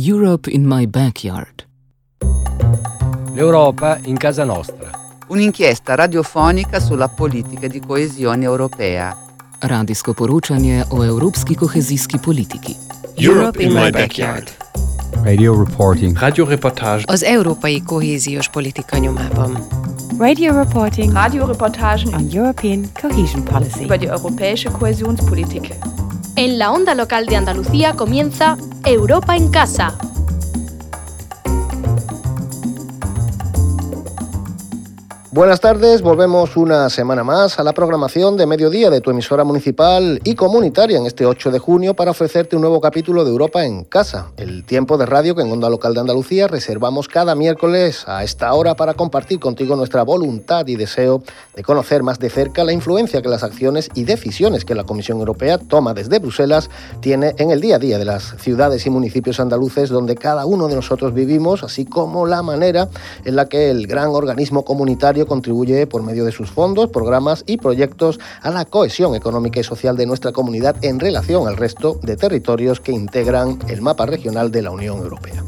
Europe in my backyard. L'Europa in casa nostra. Un'inchiesta radiofonica sulla politica di coesione europea. Radijsko poročanje o evropski kohezijski politiki. Europe in my backyard. Radio reporting. Radioreportage. Az európai kohéziós politika nyomában. Radio reporting. Radioreportagen on European cohesion policy. über die europäische Kohäsionspolitik. En la onda local de Andalucía comienza Europa en casa. Buenas tardes, volvemos una semana más a la programación de mediodía de tu emisora municipal y comunitaria en este 8 de junio para ofrecerte un nuevo capítulo de Europa en casa, el tiempo de radio que en Onda Local de Andalucía reservamos cada miércoles a esta hora para compartir contigo nuestra voluntad y deseo de conocer más de cerca la influencia que las acciones y decisiones que la Comisión Europea toma desde Bruselas tiene en el día a día de las ciudades y municipios andaluces donde cada uno de nosotros vivimos, así como la manera en la que el gran organismo comunitario contribuye por medio de sus fondos, programas y proyectos a la cohesión económica y social de nuestra comunidad en relación al resto de territorios que integran el mapa regional de la Unión Europea.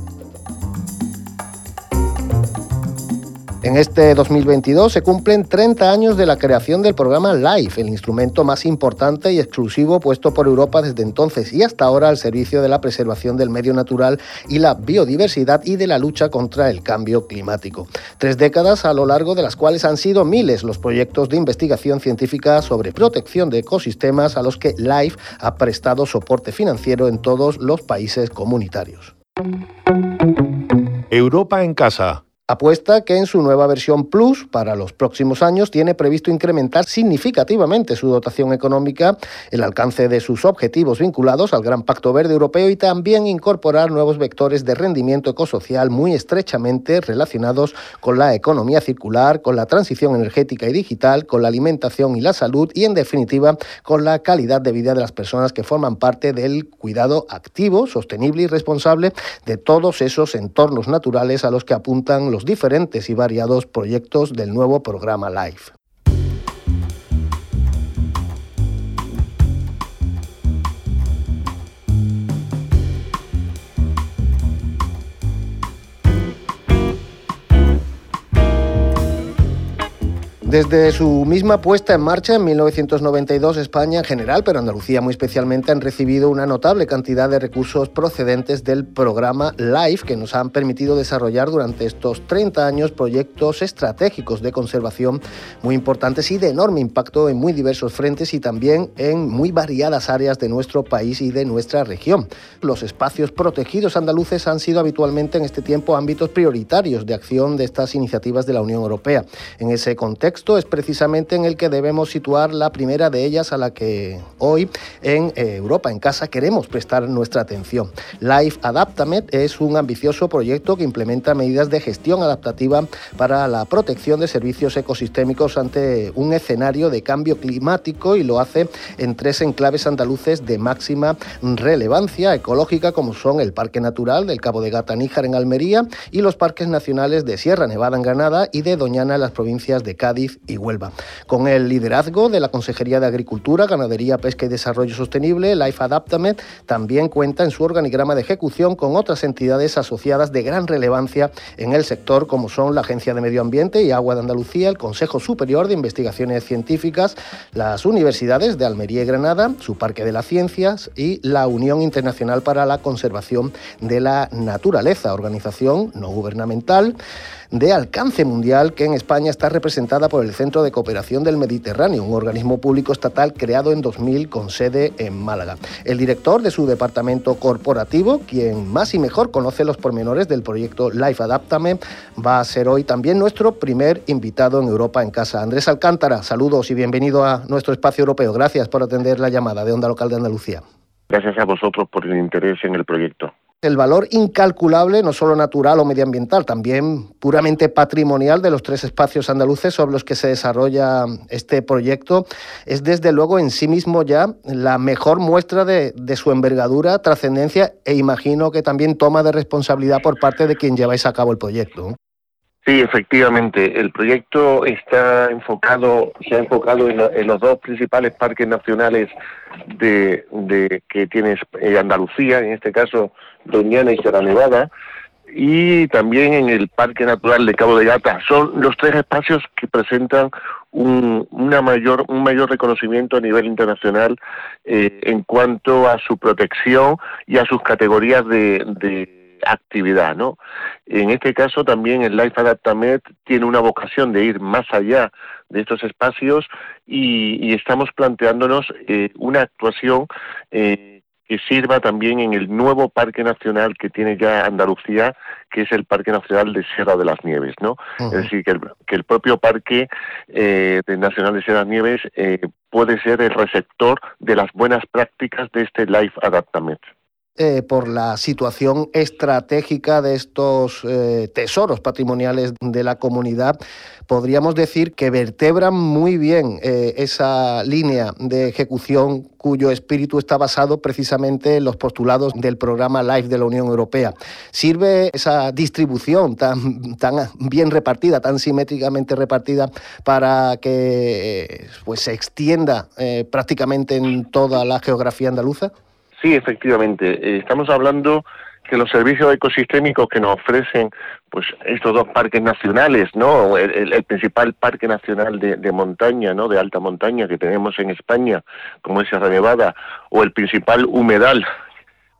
En este 2022 se cumplen 30 años de la creación del programa LIFE, el instrumento más importante y exclusivo puesto por Europa desde entonces y hasta ahora al servicio de la preservación del medio natural y la biodiversidad y de la lucha contra el cambio climático. Tres décadas a lo largo de las cuales han sido miles los proyectos de investigación científica sobre protección de ecosistemas a los que LIFE ha prestado soporte financiero en todos los países comunitarios. Europa en casa apuesta que en su nueva versión Plus para los próximos años tiene previsto incrementar significativamente su dotación económica, el alcance de sus objetivos vinculados al Gran Pacto Verde Europeo y también incorporar nuevos vectores de rendimiento ecosocial muy estrechamente relacionados con la economía circular, con la transición energética y digital, con la alimentación y la salud y en definitiva con la calidad de vida de las personas que forman parte del cuidado activo, sostenible y responsable de todos esos entornos naturales a los que apuntan los diferentes y variados proyectos del nuevo programa LIFE. Desde su misma puesta en marcha en 1992, España en general, pero Andalucía muy especialmente, han recibido una notable cantidad de recursos procedentes del programa LIFE que nos han permitido desarrollar durante estos 30 años proyectos estratégicos de conservación muy importantes y de enorme impacto en muy diversos frentes y también en muy variadas áreas de nuestro país y de nuestra región. Los espacios protegidos andaluces han sido habitualmente en este tiempo ámbitos prioritarios de acción de estas iniciativas de la Unión Europea. En ese contexto, es precisamente en el que debemos situar la primera de ellas a la que hoy en eh, Europa en casa queremos prestar nuestra atención. Life Adaptamed es un ambicioso proyecto que implementa medidas de gestión adaptativa para la protección de servicios ecosistémicos ante un escenario de cambio climático y lo hace en tres enclaves andaluces de máxima relevancia ecológica como son el Parque Natural del Cabo de Gata Níjar en Almería y los parques nacionales de Sierra Nevada en Granada y de Doñana en las provincias de Cádiz y Huelva. Con el liderazgo de la Consejería de Agricultura, Ganadería, Pesca y Desarrollo Sostenible, Life Adaptament también cuenta en su organigrama de ejecución con otras entidades asociadas de gran relevancia en el sector, como son la Agencia de Medio Ambiente y Agua de Andalucía, el Consejo Superior de Investigaciones Científicas, las universidades de Almería y Granada, su Parque de las Ciencias y la Unión Internacional para la Conservación de la Naturaleza, organización no gubernamental de alcance mundial que en España está representada por el Centro de Cooperación del Mediterráneo, un organismo público estatal creado en 2000 con sede en Málaga. El director de su departamento corporativo, quien más y mejor conoce los pormenores del proyecto Life Adaptame, va a ser hoy también nuestro primer invitado en Europa en casa. Andrés Alcántara, saludos y bienvenido a nuestro espacio europeo. Gracias por atender la llamada de Onda Local de Andalucía. Gracias a vosotros por el interés en el proyecto el valor incalculable, no solo natural o medioambiental, también puramente patrimonial de los tres espacios andaluces sobre los que se desarrolla este proyecto, es desde luego en sí mismo ya la mejor muestra de, su envergadura, trascendencia e imagino que también toma de responsabilidad por parte de quien lleváis a cabo el proyecto. Sí, efectivamente. El proyecto está enfocado, se ha enfocado en, en los dos principales parques nacionales de, de que tiene eh, Andalucía, en este caso Doñana y Sierra Nevada, y también en el Parque Natural de Cabo de Gata. Son los tres espacios que presentan un, una mayor, un mayor reconocimiento a nivel internacional eh, en cuanto a su protección y a sus categorías de, de actividad, ¿no? En este caso también el Life Adaptamet tiene una vocación de ir más allá de estos espacios y, y estamos planteándonos eh, una actuación eh, que sirva también en el nuevo Parque Nacional que tiene ya Andalucía, que es el Parque Nacional de Sierra de las Nieves, ¿no? Uh -huh. Es decir, que el, que el propio Parque eh, Nacional de Sierra de las Nieves eh, puede ser el receptor de las buenas prácticas de este Life Adaptamet eh, por la situación estratégica de estos eh, tesoros patrimoniales de la comunidad, podríamos decir que vertebran muy bien eh, esa línea de ejecución cuyo espíritu está basado precisamente en los postulados del programa LIFE de la Unión Europea. ¿Sirve esa distribución tan, tan bien repartida, tan simétricamente repartida, para que pues, se extienda prácticamente en toda la geografía andaluza? Sí, efectivamente. Eh, estamos hablando que los servicios ecosistémicos que nos ofrecen pues estos dos parques nacionales, ¿no? El, el, principal parque nacional de, de, montaña, ¿no? De alta montaña que tenemos en España, como es Sierra Nevada, o el principal humedal,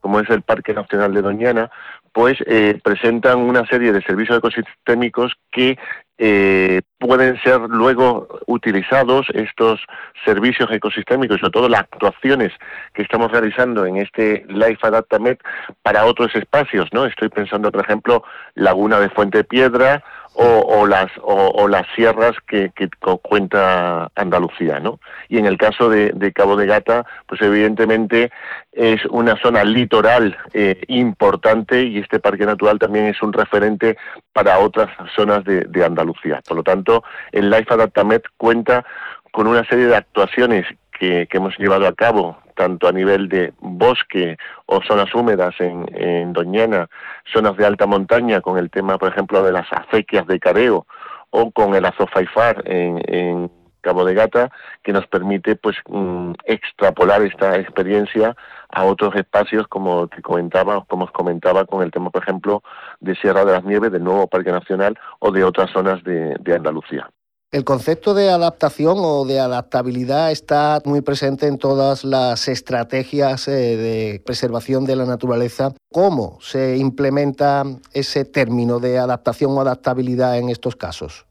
como es el Parque Nacional de Doñana, pues eh, presentan una serie de servicios ecosistémicos que eh, pueden ser luego utilizados estos servicios ecosistémicos, sobre todo las actuaciones que estamos realizando en este Life Adaptamet para otros espacios, ¿no? Estoy pensando, por ejemplo, Laguna de Fuente Piedra o, o las o, las sierras que, que, cuenta Andalucía, ¿no? Y en el caso de, de, Cabo de Gata, pues evidentemente es una zona litoral eh, importante y este parque natural también es un referente para otras zonas de, de Andalucía. Por lo tanto, el Life Adaptamet cuenta con una serie de actuaciones que, que, hemos llevado a cabo, tanto a nivel de bosque o zonas húmedas en, Doñana, zonas de alta montaña, con el tema, por ejemplo, de las acequias de careo, o con el azofaifar en, Cabo de Gata, que nos permite pues mm, extrapolar esta experiencia a otros espacios, como te comentaba, como os comentaba, con el tema, por ejemplo, de Sierra de las Nieves, del nuevo Parque Nacional o de otras zonas de Andalucía. El concepto de adaptación o de adaptabilidad está muy presente en todas las estrategias eh, de preservación de la naturaleza. ¿Cómo se implementa ese término de adaptación o adaptabilidad en estos casos?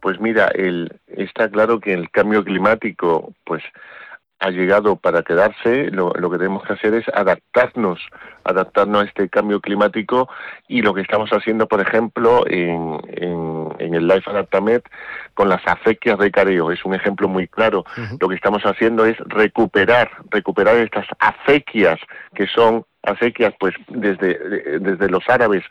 Pues mira, está claro que el cambio climático, pues ha llegado para quedarse, lo, lo, que tenemos que hacer es adaptarnos, adaptarnos a este cambio climático y lo que estamos haciendo, por ejemplo, en, en, en el Life Adaptamet con las acequias de careo, es un ejemplo muy claro. Uh -huh. Lo que estamos haciendo es recuperar, recuperar estas acequias que son acequias pues desde, desde los árabes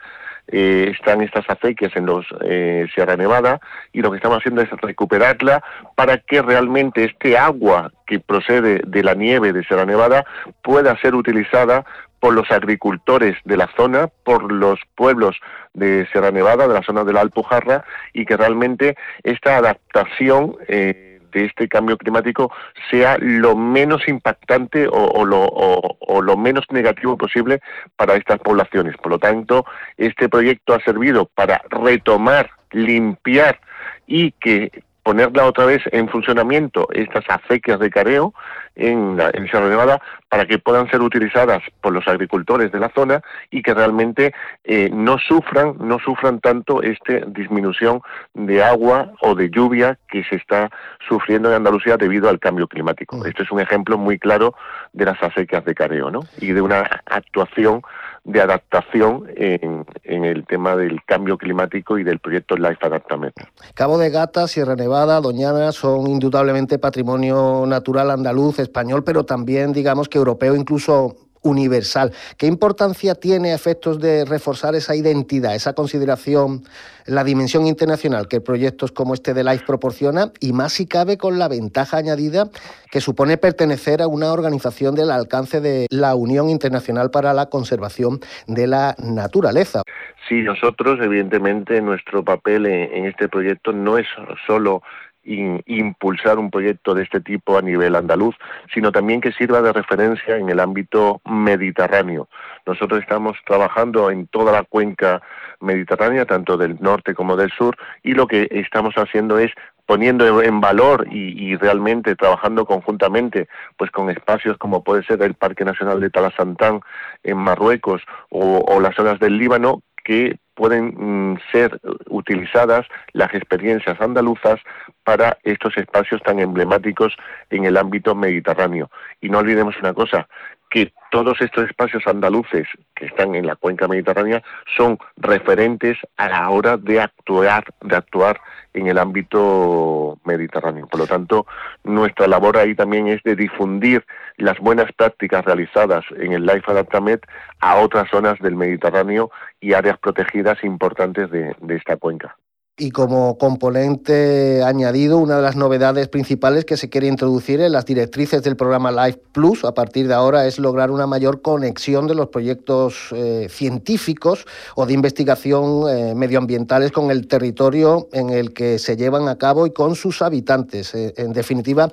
eh, están estas acequias en los eh, Sierra Nevada y lo que estamos haciendo es recuperarla para que realmente este agua que procede de la nieve de Sierra Nevada pueda ser utilizada por los agricultores de la zona, por los pueblos de Sierra Nevada, de la zona de la Alpujarra, y que realmente esta adaptación eh, de este cambio climático sea lo menos impactante o, o, lo, o, o, lo, menos negativo posible para estas poblaciones. Por lo tanto, este proyecto ha servido para retomar, limpiar y que ponerla otra vez en funcionamiento estas acequias de careo en, la, en Sierra Nevada para que puedan ser utilizadas por los agricultores de la zona y que realmente eh, no sufran no sufran tanto esta disminución de agua o de lluvia que se está sufriendo en Andalucía debido al cambio climático. Mm. Esto es un ejemplo muy claro de las acequias de careo ¿no? y de una actuación de adaptación en, en, el tema del cambio climático y del proyecto Life Adaptament. Cabo de Gata, Sierra Nevada, Doñana son indudablemente patrimonio natural andaluz, español, pero también digamos que europeo, incluso universal. ¿Qué importancia tiene a efectos de reforzar esa identidad, esa consideración, la dimensión internacional que proyectos como este de LIFE proporciona y más si cabe con la ventaja añadida que supone pertenecer a una organización del alcance de la Unión Internacional para la Conservación de la Naturaleza? Sí, nosotros, evidentemente, nuestro papel en, en este proyecto no es solo impulsar un proyecto de este tipo a nivel andaluz, sino también que sirva de referencia en el ámbito mediterráneo. Nosotros estamos trabajando en toda la cuenca mediterránea, tanto del norte como del sur, y lo que estamos haciendo es poniendo en valor y, y, realmente trabajando conjuntamente pues con espacios como puede ser el Parque Nacional de Talasantán en Marruecos o, o las zonas del Líbano que pueden mm, ser utilizadas las experiencias andaluzas para estos espacios tan emblemáticos en el ámbito mediterráneo. Y no olvidemos una cosa, que todos estos espacios andaluces que están en la cuenca mediterránea son referentes a la hora de actuar, de actuar en el ámbito mediterráneo. Por lo tanto, nuestra labor ahí también es de difundir las buenas prácticas realizadas en el Life Adaptamet a otras zonas del Mediterráneo y áreas protegidas importantes de, de esta cuenca y como componente añadido, una de las novedades principales que se quiere introducir en las directrices del programa Life Plus a partir de ahora es lograr una mayor conexión de los proyectos eh, científicos o de investigación eh, medioambientales con el territorio en el que se llevan a cabo y con sus habitantes. Eh, en definitiva,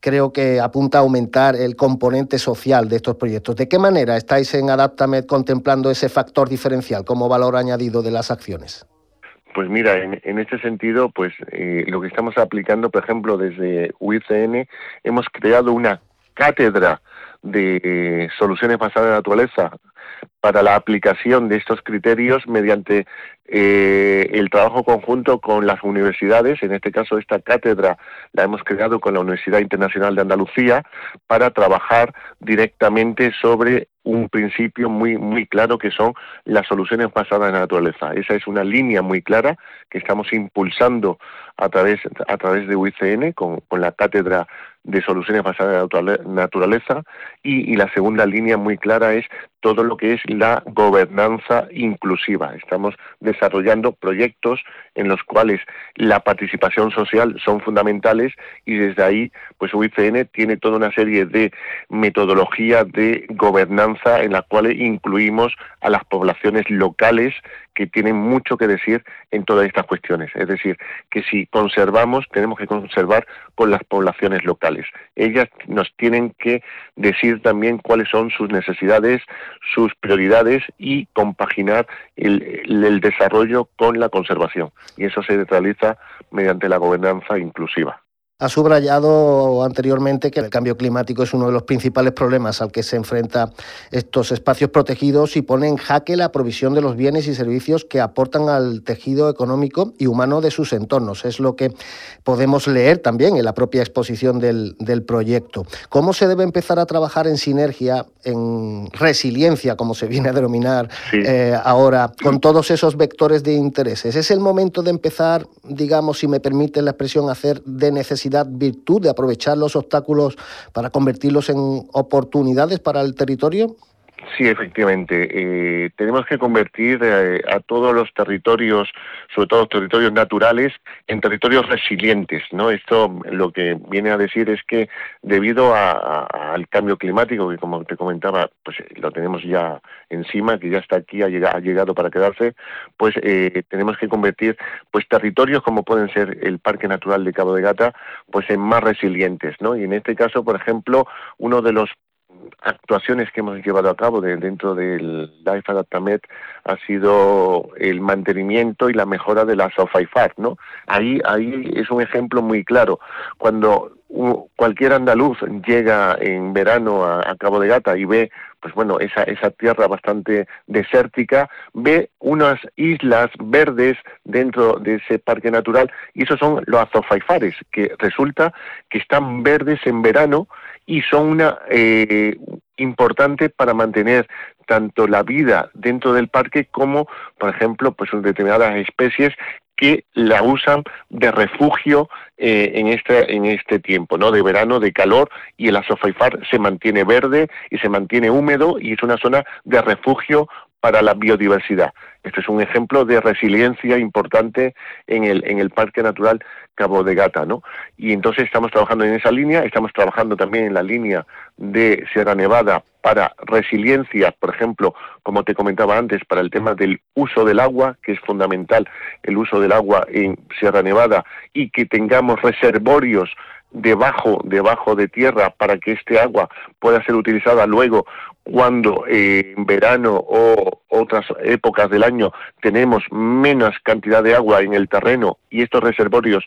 creo que apunta a aumentar el componente social de estos proyectos. ¿De qué manera estáis en Adaptamed contemplando ese factor diferencial como valor añadido de las acciones? Pues mira, en, en este sentido, pues eh, lo que estamos aplicando, por ejemplo, desde UICN, hemos creado una cátedra de soluciones basadas en la naturaleza para la aplicación de estos criterios mediante eh, el trabajo conjunto con las universidades. En este caso, esta cátedra la hemos creado con la Universidad Internacional de Andalucía para trabajar directamente sobre un principio muy muy claro que son las soluciones basadas en la naturaleza. Esa es una línea muy clara que estamos impulsando a través a través de UICN con, con la cátedra de soluciones basadas en la naturaleza y, y la segunda línea muy clara es todo lo que es la gobernanza inclusiva. Estamos desarrollando proyectos en los cuales la participación social son fundamentales y desde ahí pues UICN tiene toda una serie de metodología de gobernanza en la cual incluimos a las poblaciones locales que tienen mucho que decir en todas estas cuestiones. Es decir, que si conservamos, tenemos que conservar con las poblaciones locales. Ellas nos tienen que decir también cuáles son sus necesidades, sus prioridades y compaginar el, el desarrollo con la conservación. Y eso se realiza mediante la gobernanza inclusiva. Ha subrayado anteriormente que el cambio climático es uno de los principales problemas al que se enfrenta estos espacios protegidos y pone en jaque la provisión de los bienes y servicios que aportan al tejido económico y humano de sus entornos. Es lo que podemos leer también en la propia exposición del, del proyecto. ¿Cómo se debe empezar a trabajar en sinergia, en resiliencia, como se viene a denominar sí. eh, ahora, con todos esos vectores de intereses? ¿Es el momento de empezar, digamos, si me permite la expresión, hacer de necesidad virtud de aprovechar los obstáculos para convertirlos en oportunidades para el territorio? Sí, efectivamente. Eh, tenemos que convertir eh, a todos los territorios, sobre todo los territorios naturales, en territorios resilientes. ¿no? Esto lo que viene a decir es que debido a, al cambio climático, que como te comentaba, pues lo tenemos ya encima, que ya está aquí, ha llegado, ha llegado para quedarse, pues eh, tenemos que convertir pues territorios como pueden ser el Parque Natural de Cabo de Gata, pues en más resilientes. ¿no? Y en este caso, por ejemplo, uno de los actuaciones que hemos llevado a cabo de, dentro del Life Adaptamet ha sido el mantenimiento y la mejora de la SOFAIFAR, ¿no? Ahí, ahí es un ejemplo muy claro. Cuando cualquier andaluz llega en verano a, a, Cabo de Gata y ve, pues bueno, esa, esa tierra bastante desértica, ve unas islas verdes dentro de ese parque natural y esos son los azofaifares, que resulta que están verdes en verano y son una eh, importante para mantener tanto la vida dentro del parque como, por ejemplo, pues determinadas especies que la usan de refugio eh, en este en este tiempo, ¿no? De verano, de calor y el azofaifar se mantiene verde y se mantiene húmedo y es una zona de refugio para la biodiversidad. Este es un ejemplo de resiliencia importante en el, en el Parque Natural Cabo de Gata, ¿no? Y entonces estamos trabajando en esa línea, estamos trabajando también en la línea de Sierra Nevada para resiliencia, por ejemplo, como te comentaba antes, para el tema del uso del agua, que es fundamental el uso del agua en Sierra Nevada, y que tengamos reservorios debajo, debajo de tierra para que este agua pueda ser utilizada luego cuando eh, en verano o otras épocas del año tenemos menos cantidad de agua en el terreno y estos reservorios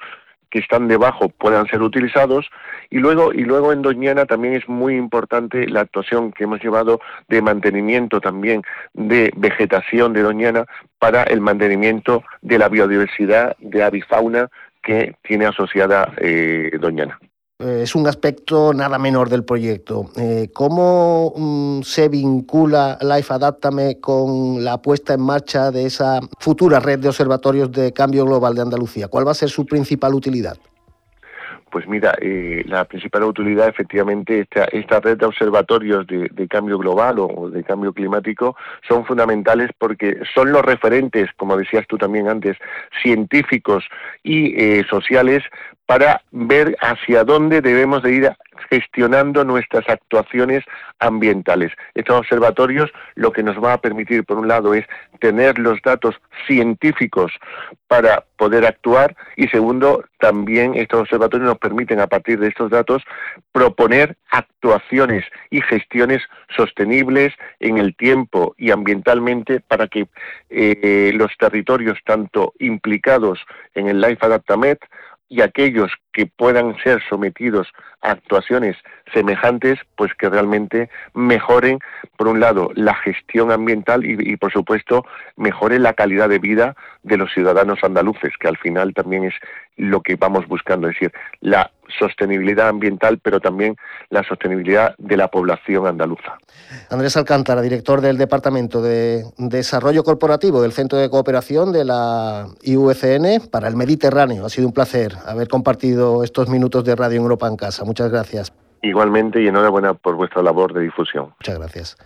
que están debajo puedan ser utilizados y luego y luego en Doñana también es muy importante la actuación que hemos llevado de mantenimiento también de vegetación de Doñana para el mantenimiento de la biodiversidad de avifauna que tiene asociada eh, Doñana. Eh, es un aspecto nada menor del proyecto. Eh, ¿Cómo mm, se vincula Life Adaptame con la puesta en marcha de esa futura red de observatorios de cambio global de Andalucía? ¿Cuál va a ser su principal utilidad? Pues mira, eh, la principal utilidad efectivamente, esta, esta red de observatorios de, cambio global o, de cambio climático son fundamentales porque son los referentes, como decías tú también antes, científicos y eh, sociales para ver hacia dónde debemos de ir gestionando nuestras actuaciones ambientales. Estos observatorios lo que nos va a permitir, por un lado, es tener los datos científicos para poder actuar y segundo, también estos observatorios nos permiten, a partir de estos datos, proponer actuaciones y gestiones sostenibles en el tiempo y ambientalmente para que eh, los territorios tanto implicados en el Life Adaptamet y aquellos que puedan ser sometidos a actuaciones semejantes, pues que realmente mejoren, por un lado, la gestión ambiental y, por supuesto, mejore la calidad de vida de los ciudadanos andaluces, que al final también es lo que vamos buscando, es decir, la sostenibilidad ambiental, pero también la sostenibilidad de la población andaluza. Andrés Alcántara, director del Departamento de Desarrollo Corporativo del Centro de Cooperación de la IUCN para el Mediterráneo. Ha sido un placer haber compartido estos minutos de Radio Europa en casa. Muchas gracias. Igualmente y enhorabuena por vuestra labor de difusión. Muchas gracias.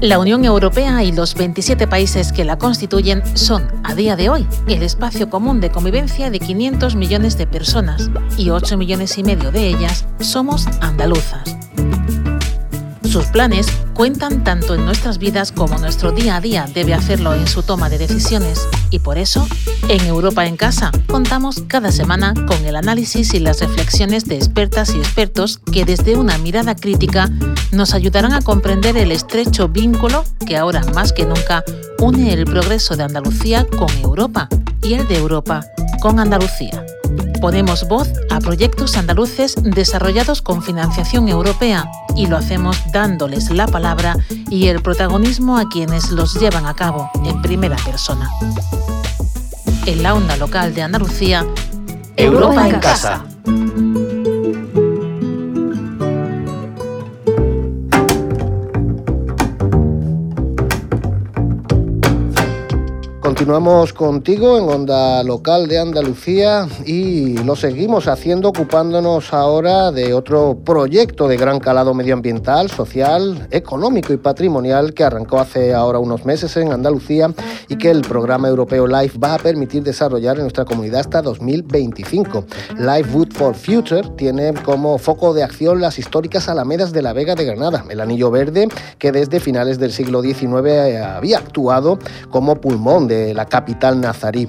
La Unión Europea y los 27 países que la constituyen son, a día de hoy, el espacio común de convivencia de 500 millones de personas y 8 millones y medio de ellas somos andaluzas. Sus planes cuentan tanto en nuestras vidas como nuestro día a día debe hacerlo en su toma de decisiones y por eso, en Europa en Casa, contamos cada semana con el análisis y las reflexiones de expertas y expertos que desde una mirada crítica nos ayudarán a comprender el estrecho vínculo que ahora más que nunca une el progreso de Andalucía con Europa y el de Europa con Andalucía. Ponemos voz a proyectos andaluces desarrollados con financiación europea y lo hacemos dándoles la palabra y el protagonismo a quienes los llevan a cabo en primera persona. En la onda local de Andalucía, Europa, en casa. Continuamos contigo en Onda Local de Andalucía y lo seguimos haciendo ocupándonos ahora de otro proyecto de gran calado medioambiental, social, económico y patrimonial que arrancó hace ahora unos meses en Andalucía y que el programa europeo LIFE va a permitir desarrollar en nuestra comunidad hasta 2025. LIFE Wood for Future tiene como foco de acción las históricas alamedas de la Vega de Granada, el anillo verde que desde finales del siglo XIX había actuado como pulmón de la capital nazarí.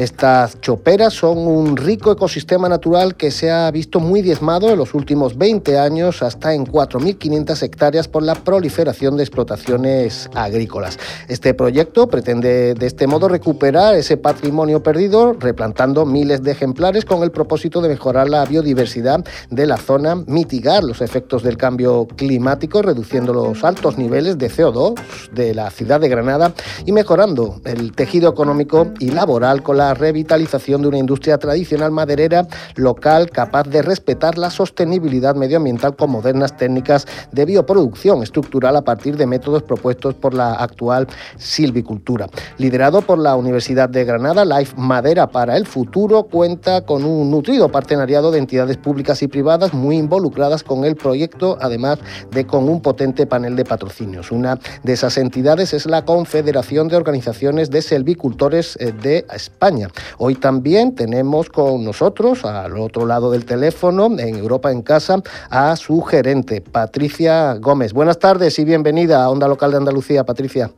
Estas choperas son un rico ecosistema natural que se ha visto muy diezmado en los últimos 20 años, hasta en 4.500 hectáreas por la proliferación de explotaciones agrícolas. Este proyecto pretende de este modo recuperar ese patrimonio perdido, replantando miles de ejemplares con el propósito de mejorar la biodiversidad de la zona, mitigar los efectos del cambio climático, reduciendo los altos niveles de CO2 de la ciudad de Granada y mejorando el tejido económico y laboral con la la revitalización de una industria tradicional maderera local capaz de respetar la sostenibilidad medioambiental con modernas técnicas de bioproducción estructural a partir de métodos propuestos por la actual silvicultura. Liderado por la Universidad de Granada, Life Madera para el Futuro cuenta con un nutrido partenariado de entidades públicas y privadas muy involucradas con el proyecto, además de con un potente panel de patrocinios. Una de esas entidades es la Confederación de Organizaciones de Selvicultores eh, de España. Hoy también tenemos con nosotros, al otro lado del teléfono, en Europa en Casa, a su gerente, Patricia Gómez. Buenas tardes y bienvenida a Onda Local de Andalucía, Patricia.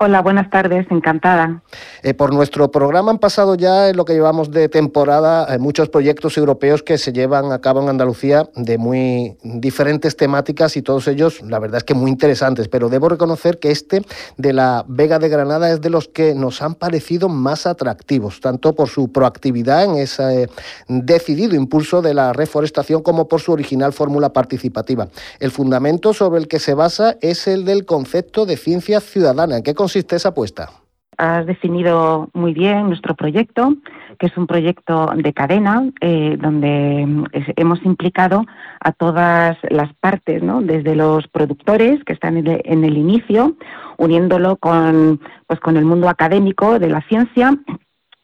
Hola, buenas tardes, encantada. Eh, por nuestro programa han pasado ya en lo que llevamos de temporada eh, muchos proyectos europeos que se llevan a cabo en Andalucía de muy diferentes temáticas y todos ellos, la verdad es que muy interesantes, pero debo reconocer que este de la Vega de Granada es de los que nos han parecido más atractivos, tanto por su proactividad en ese decidido impulso de la reforestación como por su original fórmula participativa. El fundamento sobre el que se basa es el del concepto de ciencia ciudadana. ¿En consiste esa apuesta? Has definido muy bien nuestro proyecto, que es un proyecto de cadena, eh, donde mm, hemos implicado a todas las partes, ¿no? desde los productores que están en el, en el inicio, uniéndolo con, pues, con el mundo académico de la ciencia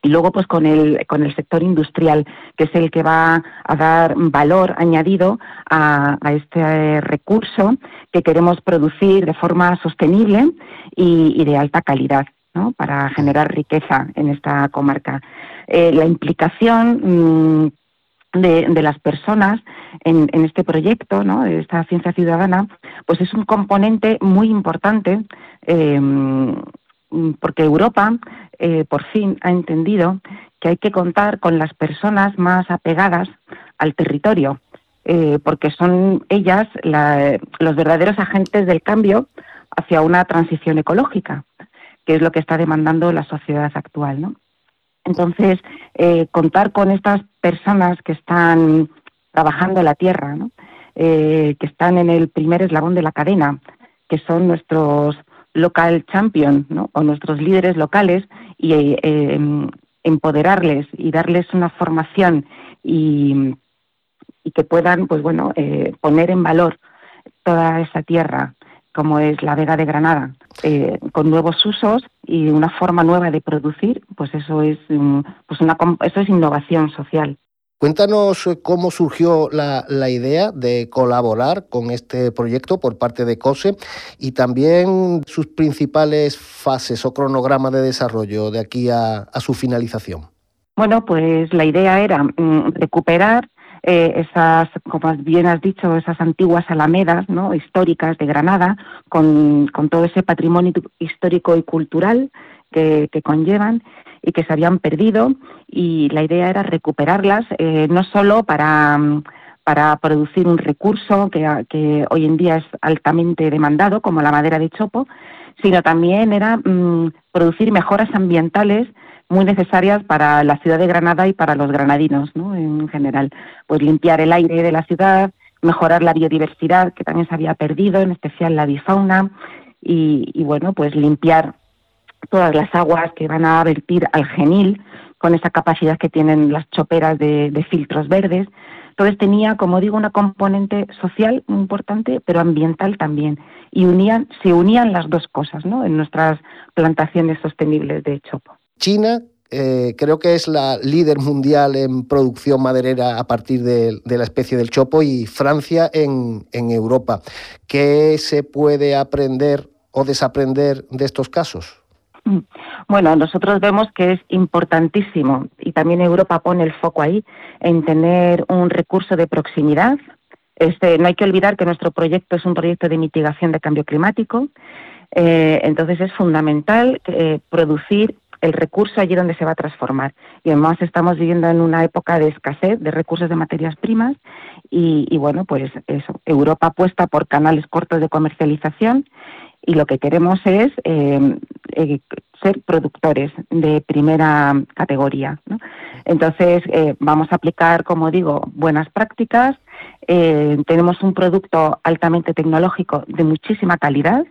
y luego pues con el con el sector industrial que es el que va a dar valor añadido a, este recurso que queremos producir de forma sostenible y, de alta calidad ¿no? para generar riqueza en esta comarca eh, la implicación mm, de, las personas en, este proyecto, ¿no? de esta ciencia ciudadana, pues es un componente muy importante eh, porque Europa eh, por fin ha entendido que hay que contar con las personas más apegadas al territorio, eh, porque son ellas los verdaderos agentes del cambio hacia una transición ecológica, que es lo que está demandando la sociedad actual. Entonces, eh, contar con estas personas que están trabajando la tierra, que están en el primer eslabón de la cadena, que son nuestros local champion o nuestros líderes locales y eh, empoderarles y darles una formación y, que puedan pues bueno eh, poner en valor toda esa tierra como es la Vega de Granada eh, con nuevos usos y una forma nueva de producir pues eso es pues una eso es innovación social Cuéntanos eh, cómo surgió la, idea de colaborar con este proyecto por parte de COSE y también sus principales fases o cronograma de desarrollo de aquí a, su finalización. Bueno, pues la idea era mm, recuperar eh, esas, como bien has dicho, esas antiguas alamedas ¿no? históricas de Granada, con, todo ese patrimonio histórico y cultural que conllevan, y que se habían perdido y la idea era recuperarlas eh, no solo para, para producir un recurso que, que, hoy en día es altamente demandado como la madera de chopo, sino también era mm, producir mejoras ambientales muy necesarias para la ciudad de Granada y para los granadinos ¿no? en general. Pues limpiar el aire de la ciudad, mejorar la biodiversidad que también se había perdido, en especial la bifauna, y, y bueno, pues limpiar todas las aguas que van a vertir al genil con esa capacidad que tienen las choperas de, filtros verdes. Entonces tenía, como digo, una componente social importante, pero ambiental también. Y unían, se unían las dos cosas ¿no? en nuestras plantaciones sostenibles de chopo. China eh, creo que es la líder mundial en producción maderera a partir de, la especie del chopo y Francia en Europa. ¿Qué se puede aprender o desaprender de estos casos? Bueno, nosotros vemos que es importantísimo y también Europa pone el foco ahí en tener un recurso de proximidad. Este, no hay que olvidar que nuestro proyecto es un proyecto de mitigación de cambio climático, eh, entonces es fundamental eh, producir el recurso allí donde se va a transformar. Y además estamos viviendo en una época de escasez de recursos de materias primas y, y bueno, pues eso, Europa apuesta por canales cortos de comercialización y lo que queremos es eh, eh, ser productores de primera categoría. Entonces, eh, vamos a aplicar, como digo, buenas prácticas. tenemos un producto altamente tecnológico de muchísima calidad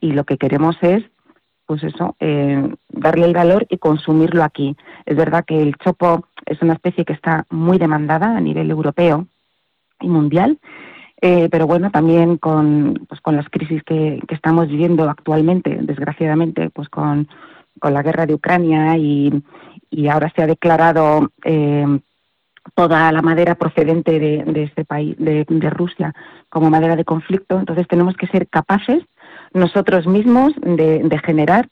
y lo que queremos es pues eso, eh, darle el valor y consumirlo aquí. Es verdad que el chopo es una especie que está muy demandada a nivel europeo y mundial, eh, pero bueno, también con, pues con las crisis que, estamos viviendo actualmente, desgraciadamente, pues con, con la guerra de Ucrania y, y ahora se ha declarado eh, toda la madera procedente de, este país, de, Rusia, como madera de conflicto. Entonces tenemos que ser capaces nosotros mismos de, generar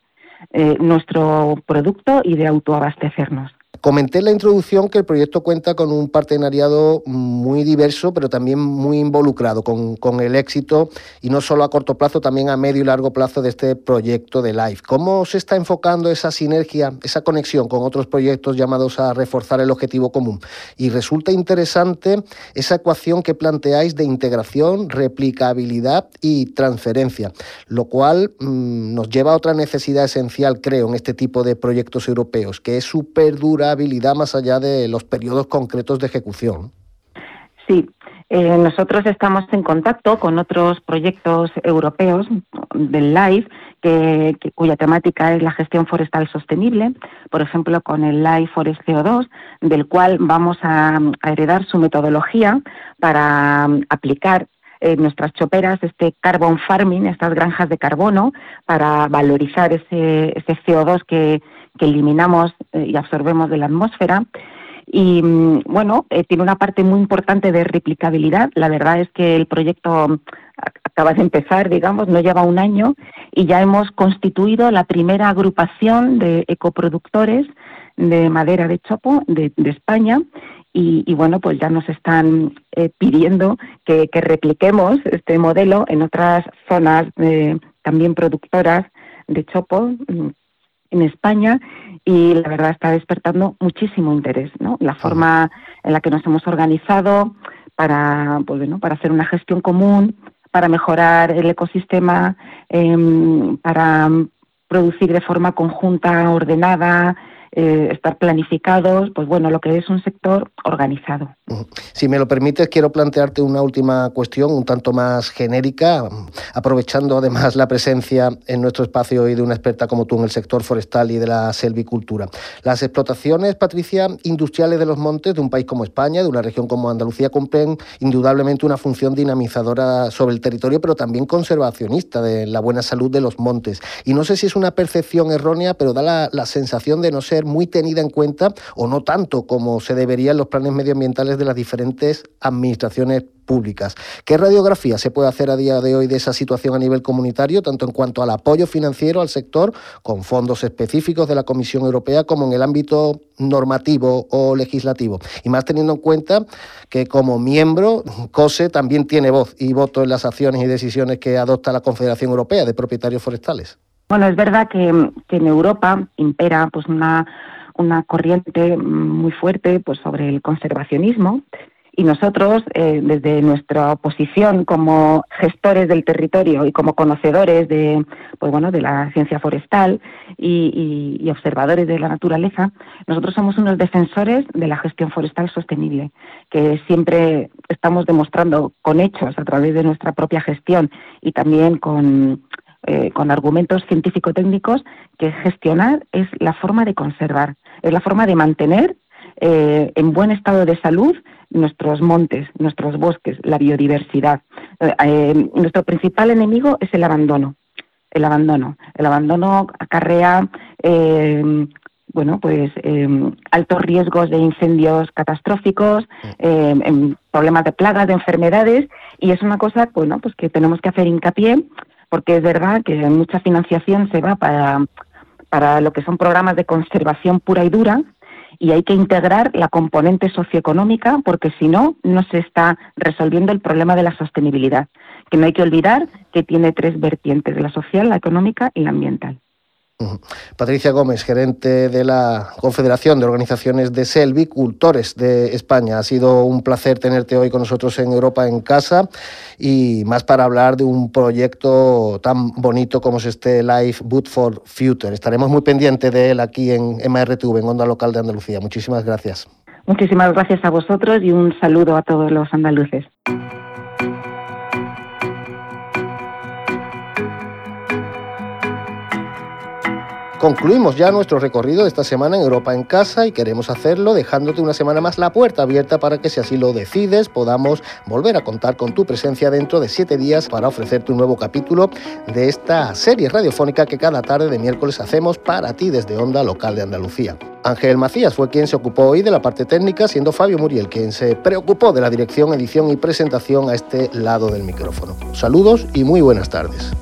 eh, nuestro producto y de autoabastecernos. Comenté en la introducción que el proyecto cuenta con un partenariado muy diverso, pero también muy involucrado con, el éxito, y no solo a corto plazo, también a medio y largo plazo de este proyecto de LIFE. ¿Cómo se está enfocando esa sinergia, esa conexión con otros proyectos llamados a reforzar el objetivo común? Y resulta interesante esa ecuación que planteáis de integración, replicabilidad y transferencia, lo cual mm, nos lleva a otra necesidad esencial, creo, en este tipo de proyectos europeos, que es su perdura habilidad más allá de los periodos concretos de ejecución. Sí, eh, nosotros estamos en contacto con otros proyectos europeos del LIFE, que, cuya temática es la gestión forestal sostenible, por ejemplo, con el LIFE Forest CO2, del cual vamos a, heredar su metodología para um, aplicar en nuestras choperas este carbon farming, estas granjas de carbono, para valorizar ese, ese CO2 que, que eliminamos eh, y absorbemos de la atmósfera. Y mm, bueno, eh, tiene una parte muy importante de replicabilidad. La verdad es que el proyecto acaba de empezar, digamos, no lleva un año y ya hemos constituido la primera agrupación de ecoproductores de madera de chopo de, España y, bueno, pues ya nos están eh, pidiendo que, repliquemos este modelo en otras zonas también productoras de chopo mm, en España y la verdad está despertando muchísimo interés, ¿no? La forma en la que nos hemos organizado para, pues, bueno, para hacer una gestión común, para mejorar el ecosistema, em, para producir de forma conjunta, ordenada, eh, estar planificados, pues bueno, lo que es un sector organizado. Si me lo permites, quiero plantearte una última cuestión, un tanto más genérica, aprovechando además la presencia en nuestro espacio y de una experta como tú en el sector forestal y de la selvicultura. Las explotaciones, Patricia, industriales de los montes de un país como España, de una región como Andalucía, cumplen indudablemente una función dinamizadora sobre el territorio, pero también conservacionista de la buena salud de los montes. Y no sé si es una percepción errónea, pero da la, la sensación de no ser muy tenida en cuenta o no tanto como se debería en los planes medioambientales de las diferentes administraciones públicas. ¿Qué radiografía se puede hacer a día de hoy de esa situación a nivel comunitario, tanto en cuanto al apoyo financiero al sector, con fondos específicos de la Comisión Europea, como en el ámbito normativo o legislativo? Y más teniendo en cuenta que como miembro, COSE también tiene voz y voto en las acciones y decisiones que adopta la Confederación Europea de Propietarios Forestales. Bueno, es verdad que, en Europa impera pues una, una corriente muy fuerte pues sobre el conservacionismo. Y nosotros eh, desde nuestra posición como gestores del territorio y como conocedores de pues bueno de la ciencia forestal y, y, observadores de la naturaleza nosotros somos unos defensores de la gestión forestal sostenible que siempre estamos demostrando con hechos a través de nuestra propia gestión y también con eh, con argumentos científico-técnicos que gestionar es la forma de conservar, es la forma de mantener eh, en buen estado de salud nuestros montes, nuestros bosques, la biodiversidad. Eh, nuestro principal enemigo es el abandono. El abandono. El abandono acarrea bueno, pues altos riesgos de incendios catastróficos, problemas de plagas, de enfermedades, y es una cosa, bueno, pues que tenemos que hacer hincapié porque es verdad que mucha financiación se va para, para lo que son programas de conservación pura y dura y hay que integrar la componente socioeconómica porque si no, no se está resolviendo el problema de la sostenibilidad, que no hay que olvidar que tiene tres vertientes, la social, la económica y la ambiental. Patricia Gómez, gerente de la Confederación de Organizaciones de Selvicultores de España. Ha sido un placer tenerte hoy con nosotros en Europa en casa y más para hablar de un proyecto tan bonito como es este Life Boot for Future. Estaremos muy pendientes de él aquí en MRTV, en Onda Local de Andalucía. Muchísimas gracias. Muchísimas gracias a vosotros y un saludo a todos los andaluces. Concluimos ya nuestro recorrido de esta semana en Europa en casa y queremos hacerlo dejándote una semana más la puerta abierta para que si así lo decides podamos volver a contar con tu presencia dentro de siete días para ofrecerte un nuevo capítulo de esta serie radiofónica que cada tarde de miércoles hacemos para ti desde Onda Local de Andalucía. Ángel Macías fue quien se ocupó hoy de la parte técnica, siendo Fabio Muriel quien se preocupó de la dirección, edición y presentación a este lado del micrófono. Saludos y muy buenas tardes.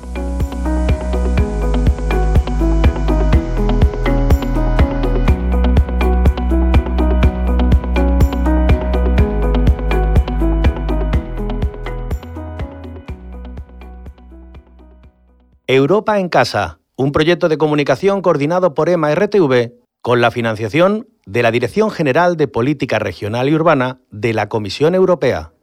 Europa en Casa, un proyecto de comunicación coordinado por EMA RTV con la financiación de la Dirección General de Política Regional y Urbana de la Comisión Europea.